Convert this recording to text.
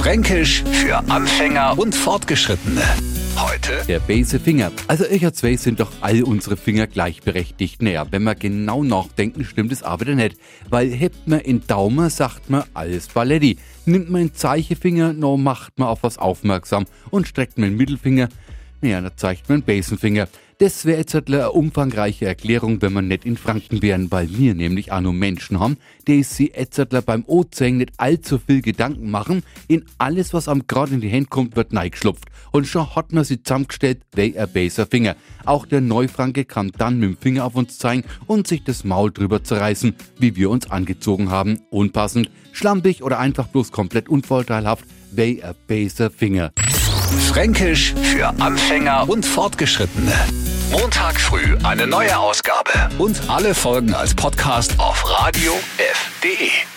Fränkisch für Anfänger und Fortgeschrittene. Heute Der böse Finger. Also ich und zwei sind doch all unsere Finger gleichberechtigt. Naja, wenn wir genau nachdenken, stimmt es aber nicht. Weil hebt man in Daumen, sagt man alles Balletti. Nimmt man einen Zeichenfinger, no macht man auf was aufmerksam. Und streckt man den Mittelfinger, naja, da zeigt man einen Besenfinger. Das wäre jetzt eine umfangreiche Erklärung, wenn man nicht in Franken wären, weil wir nämlich auch nur Menschen haben, die sie jetzt beim Ozeng nicht allzu viel Gedanken machen. In alles, was am gerade in die Hände kommt, wird neigeschlupft. Und schon hat man sie zusammengestellt, wie ein besser Finger. Auch der Neufranke kann dann mit dem Finger auf uns zeigen und sich das Maul drüber zerreißen, wie wir uns angezogen haben. Unpassend, schlampig oder einfach bloß komplett unvorteilhaft, wie ein besser Finger. Fränkisch für Anfänger und Fortgeschrittene. Montag früh eine neue Ausgabe. Und alle Folgen als Podcast auf radiof.de.